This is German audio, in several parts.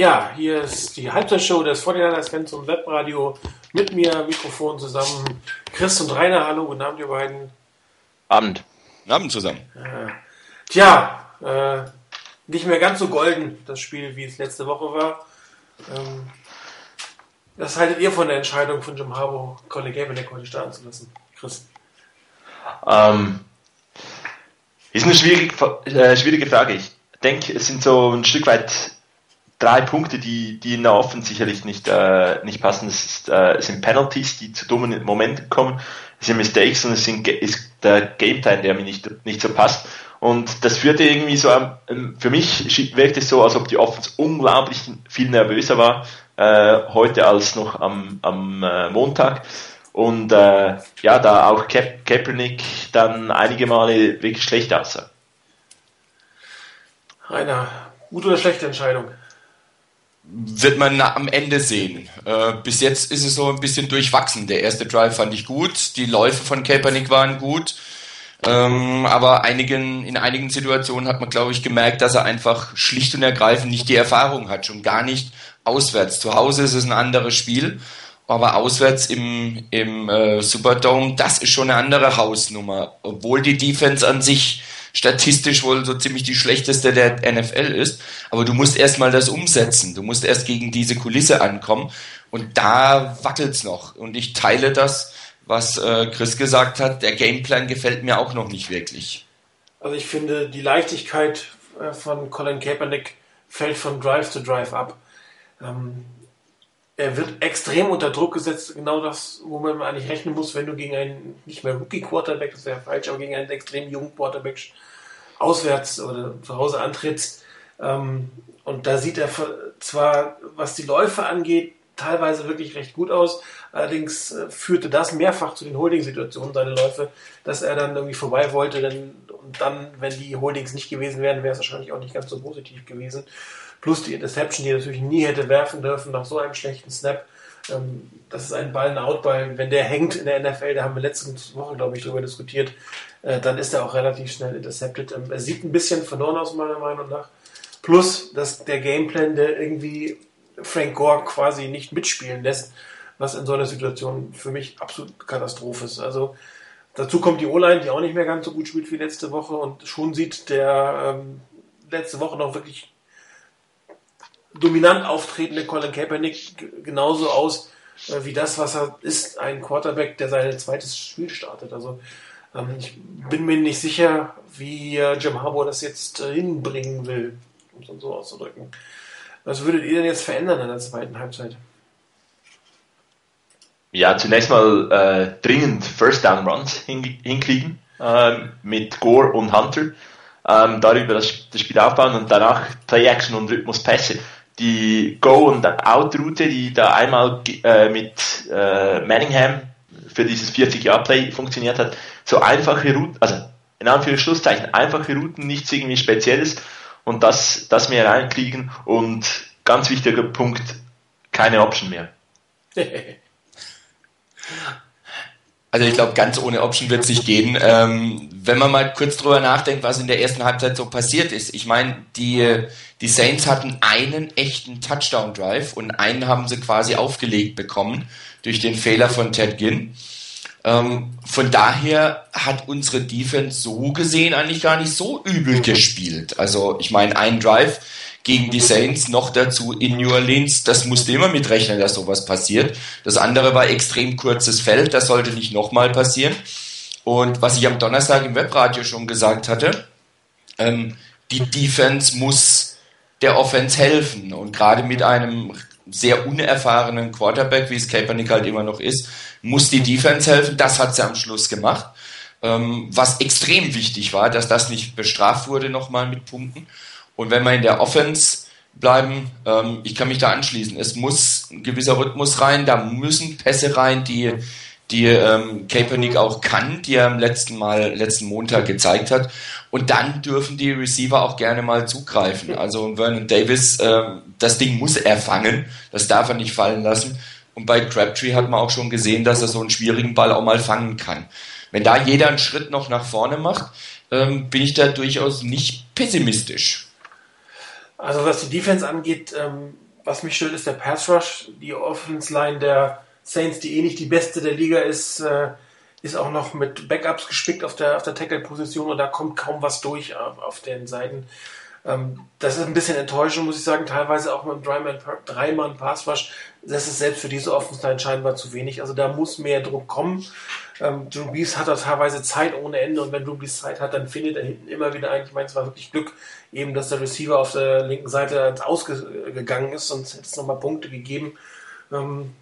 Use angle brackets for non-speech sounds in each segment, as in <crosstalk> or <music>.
Ja, hier ist die Halbzeitshow des 49ers Fans und Webradio. Mit mir, Mikrofon zusammen. Chris und Rainer, hallo, guten Abend, ihr beiden. Abend. Abend zusammen. Äh, tja, äh, nicht mehr ganz so golden, das Spiel, wie es letzte Woche war. Ähm, was haltet ihr von der Entscheidung von Jim Harbour, Colin Kaepernick heute starten zu lassen? Chris? Ähm, ist eine schwierige, äh, schwierige Frage. Ich denke, es sind so ein Stück weit drei Punkte, die, die in der Offen sicherlich nicht, äh, nicht passen. Es, ist, äh, es sind Penalties, die zu dummen Momenten kommen. Es sind Mistakes und es sind, ist der Gameplay, der mir nicht, nicht so passt. Und das führte irgendwie so, ähm, für mich wirkt es so, als ob die Offense unglaublich viel nervöser war, äh, heute als noch am, am äh, Montag. Und äh, ja, da auch Ka Kaepernick dann einige Male wirklich schlecht aussah. Rainer, gute oder schlechte Entscheidung? Wird man am Ende sehen. Äh, bis jetzt ist es so ein bisschen durchwachsen. Der erste Drive fand ich gut, die Läufe von Kaepernick waren gut. Ähm, aber einigen, in einigen Situationen hat man, glaube ich, gemerkt, dass er einfach schlicht und ergreifend nicht die Erfahrung hat, schon gar nicht auswärts. Zu Hause ist es ein anderes Spiel, aber auswärts im, im äh, Superdome, das ist schon eine andere Hausnummer. Obwohl die Defense an sich statistisch wohl so ziemlich die schlechteste der NFL ist. Aber du musst erstmal das umsetzen. Du musst erst gegen diese Kulisse ankommen. Und da wackelt's noch. Und ich teile das was äh, Chris gesagt hat, der Gameplan gefällt mir auch noch nicht wirklich. Also ich finde, die Leichtigkeit äh, von Colin Kaepernick fällt von Drive zu Drive ab. Ähm, er wird extrem unter Druck gesetzt, genau das, wo man eigentlich rechnen muss, wenn du gegen einen, nicht mehr Rookie-Quarterback, das wäre falsch, aber gegen einen extrem jungen Quarterback auswärts oder zu Hause antrittst. Ähm, und da sieht er zwar, was die Läufe angeht, teilweise wirklich recht gut aus. Allerdings äh, führte das mehrfach zu den Holding-Situationen, seine Läufe, dass er dann irgendwie vorbei wollte. Denn, und dann, wenn die Holdings nicht gewesen wären, wäre es wahrscheinlich auch nicht ganz so positiv gewesen. Plus die Interception, die er natürlich nie hätte werfen dürfen nach so einem schlechten Snap. Ähm, das ist ein Ball, ein Outball. Wenn der hängt in der NFL, da haben wir letzte Woche, glaube ich, darüber diskutiert, äh, dann ist er auch relativ schnell intercepted. Ähm, er sieht ein bisschen verloren aus, meiner Meinung nach. Plus, dass der Gameplan, der irgendwie Frank Gore quasi nicht mitspielen lässt, was in so einer Situation für mich absolut Katastrophe ist. Also dazu kommt die O-Line, die auch nicht mehr ganz so gut spielt wie letzte Woche und schon sieht der ähm, letzte Woche noch wirklich dominant auftretende Colin Kaepernick genauso aus äh, wie das, was er ist, ein Quarterback, der sein zweites Spiel startet. Also ähm, ich bin mir nicht sicher, wie äh, Jim Harbour das jetzt äh, hinbringen will, um es so auszudrücken. Was würdet ihr denn jetzt verändern in der zweiten Halbzeit? Ja, zunächst mal äh, dringend First Down Runs hin, hinkriegen äh, mit Gore und Hunter. Ähm, darüber das, das, Spiel aufbauen und danach Play Action und Rhythmus Pässe. Die Go- und Out-Route, die da einmal äh, mit äh, Manningham für dieses 40-Jahr-Play funktioniert hat, so einfache Routen, also in Anführungszeichen einfache Routen, nichts irgendwie Spezielles. Und das, das mehr reinkriegen. Und ganz wichtiger Punkt, keine Option mehr. <laughs> Also ich glaube, ganz ohne Option wird es nicht gehen. Ähm, wenn man mal kurz drüber nachdenkt, was in der ersten Halbzeit so passiert ist. Ich meine, die, die Saints hatten einen echten Touchdown-Drive und einen haben sie quasi aufgelegt bekommen durch den Fehler von Ted Ginn. Ähm, von daher hat unsere Defense so gesehen eigentlich gar nicht so übel gespielt. Also ich meine, ein Drive gegen die Saints noch dazu in New Orleans, das musste immer mitrechnen, dass sowas passiert. Das andere war extrem kurzes Feld, das sollte nicht nochmal passieren. Und was ich am Donnerstag im Webradio schon gesagt hatte, ähm, die Defense muss der Offense helfen. Und gerade mit einem sehr unerfahrenen Quarterback, wie es Kaepernick halt immer noch ist, muss die Defense helfen. Das hat sie am Schluss gemacht. Ähm, was extrem wichtig war, dass das nicht bestraft wurde nochmal mit Punkten. Und wenn wir in der Offense bleiben, ähm, ich kann mich da anschließen. Es muss ein gewisser Rhythmus rein, da müssen Pässe rein, die die ähm, Kaepernick auch kann, die er am letzten Mal, letzten Montag gezeigt hat. Und dann dürfen die Receiver auch gerne mal zugreifen. Also Vernon Davis, äh, das Ding muss er fangen, das darf er nicht fallen lassen. Und bei Crabtree hat man auch schon gesehen, dass er so einen schwierigen Ball auch mal fangen kann. Wenn da jeder einen Schritt noch nach vorne macht, ähm, bin ich da durchaus nicht pessimistisch. Also was die Defense angeht, ähm, was mich stört, ist der Pass Rush. Die Offense Line der Saints, die eh nicht die beste der Liga ist, äh, ist auch noch mit Backups gespickt auf der, auf der Tackle-Position und da kommt kaum was durch auf, auf den Seiten. Ähm, das ist ein bisschen enttäuschend, muss ich sagen, teilweise auch mit einem Dreimann Pass Rush. Das ist selbst für diese Offense scheinbar zu wenig. Also da muss mehr Druck kommen. Ähm, Drew Brees hat da teilweise Zeit ohne Ende und wenn Drew Brees Zeit hat, dann findet er hinten immer wieder eigentlich, ich meine, es war wirklich Glück, eben, dass der Receiver auf der linken Seite ausgegangen ist, sonst hätte es nochmal Punkte gegeben. Ähm,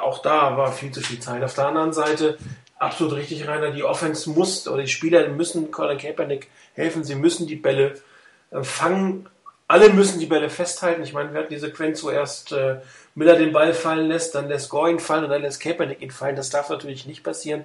auch da war viel zu viel Zeit. Auf der anderen Seite, absolut richtig, Rainer, die Offense muss, oder die Spieler müssen Colin Kaepernick helfen, sie müssen die Bälle fangen, alle müssen die Bälle festhalten. Ich meine, wir hatten die Sequenz, wo erst äh, Miller den Ball fallen lässt, dann lässt Gore ihn fallen und dann lässt Kaepernick ihn fallen. Das darf natürlich nicht passieren.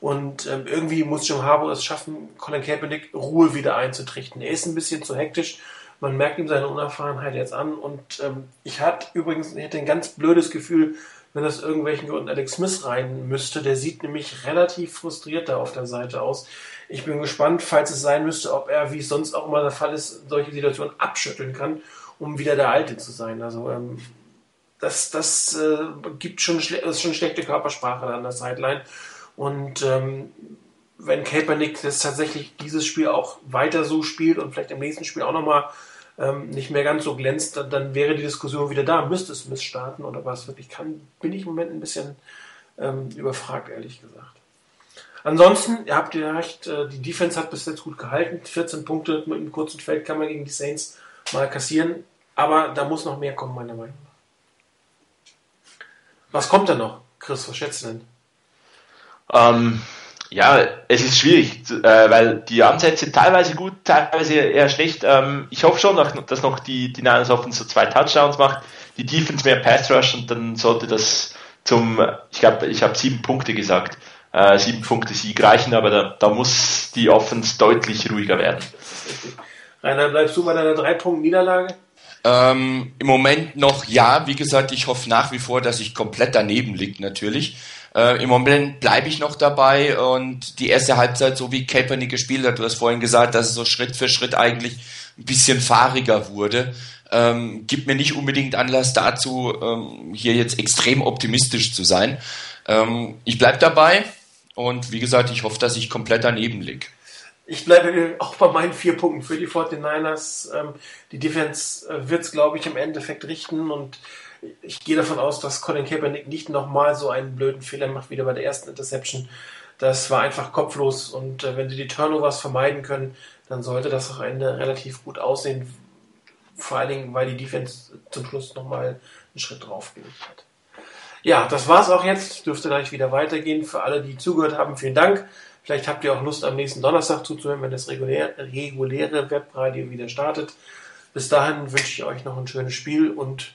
Und ähm, irgendwie muss Jim Harbour es schaffen, Colin Kaepernick Ruhe wieder einzutrichten. Er ist ein bisschen zu hektisch. Man merkt ihm seine Unerfahrenheit jetzt an. Und ähm, ich hatte übrigens ich hatte ein ganz blödes Gefühl, wenn das irgendwelchen Gründen Alex Smith rein müsste. Der sieht nämlich relativ frustriert da auf der Seite aus. Ich bin gespannt, falls es sein müsste, ob er, wie es sonst auch immer der Fall ist, solche Situationen abschütteln kann, um wieder der Alte zu sein. Also ähm, das, das äh, gibt schon, ist schon schlechte Körpersprache an der Sideline. Und ähm, wenn Kaepernick das tatsächlich dieses Spiel auch weiter so spielt und vielleicht im nächsten Spiel auch nochmal ähm, nicht mehr ganz so glänzt, dann, dann, wäre die Diskussion wieder da. Müsste es missstarten oder was wirklich kann, bin ich im Moment ein bisschen ähm, überfragt, ehrlich gesagt. Ansonsten, ihr habt ja recht, äh, die Defense hat bis jetzt gut gehalten. 14 Punkte mit einem kurzen Feld kann man gegen die Saints mal kassieren. Aber da muss noch mehr kommen, meiner Meinung nach. Was kommt da noch, Chris? Was schätzt du denn? Ähm, ja, es ist schwierig, äh, weil die Ansätze teilweise gut, teilweise eher schlecht. Ähm, ich hoffe schon, dass noch die, die Niners Offense so zwei Touchdowns macht, die Defense mehr Pass Rush und dann sollte das zum, ich glaube, ich habe sieben Punkte gesagt, äh, sieben Punkte Sieg reichen, aber da, da muss die Offense deutlich ruhiger werden. Rainer, bleibst du bei deiner drei Punkt Niederlage? Ähm, Im Moment noch ja. Wie gesagt, ich hoffe nach wie vor, dass ich komplett daneben liegt natürlich. Äh, Im Moment bleibe ich noch dabei und die erste Halbzeit, so wie Kaepernick gespielt hat, du hast vorhin gesagt, dass es so Schritt für Schritt eigentlich ein bisschen fahriger wurde, ähm, gibt mir nicht unbedingt Anlass dazu, ähm, hier jetzt extrem optimistisch zu sein. Ähm, ich bleibe dabei und wie gesagt, ich hoffe, dass ich komplett daneben liege. Ich bleibe auch bei meinen vier Punkten für die 49ers. Ähm, die Defense äh, wird es, glaube ich, im Endeffekt richten und ich gehe davon aus, dass Colin Kaepernick nicht nochmal so einen blöden Fehler macht wie bei der ersten Interception. Das war einfach kopflos und äh, wenn sie die Turnovers vermeiden können, dann sollte das auch Ende relativ gut aussehen. Vor allen Dingen, weil die Defense zum Schluss nochmal einen Schritt draufgelegt hat. Ja, das war's auch jetzt. Dürfte gleich wieder weitergehen. Für alle, die zugehört haben, vielen Dank. Vielleicht habt ihr auch Lust, am nächsten Donnerstag zuzuhören, wenn das reguläre, reguläre Webradio wieder startet. Bis dahin wünsche ich euch noch ein schönes Spiel und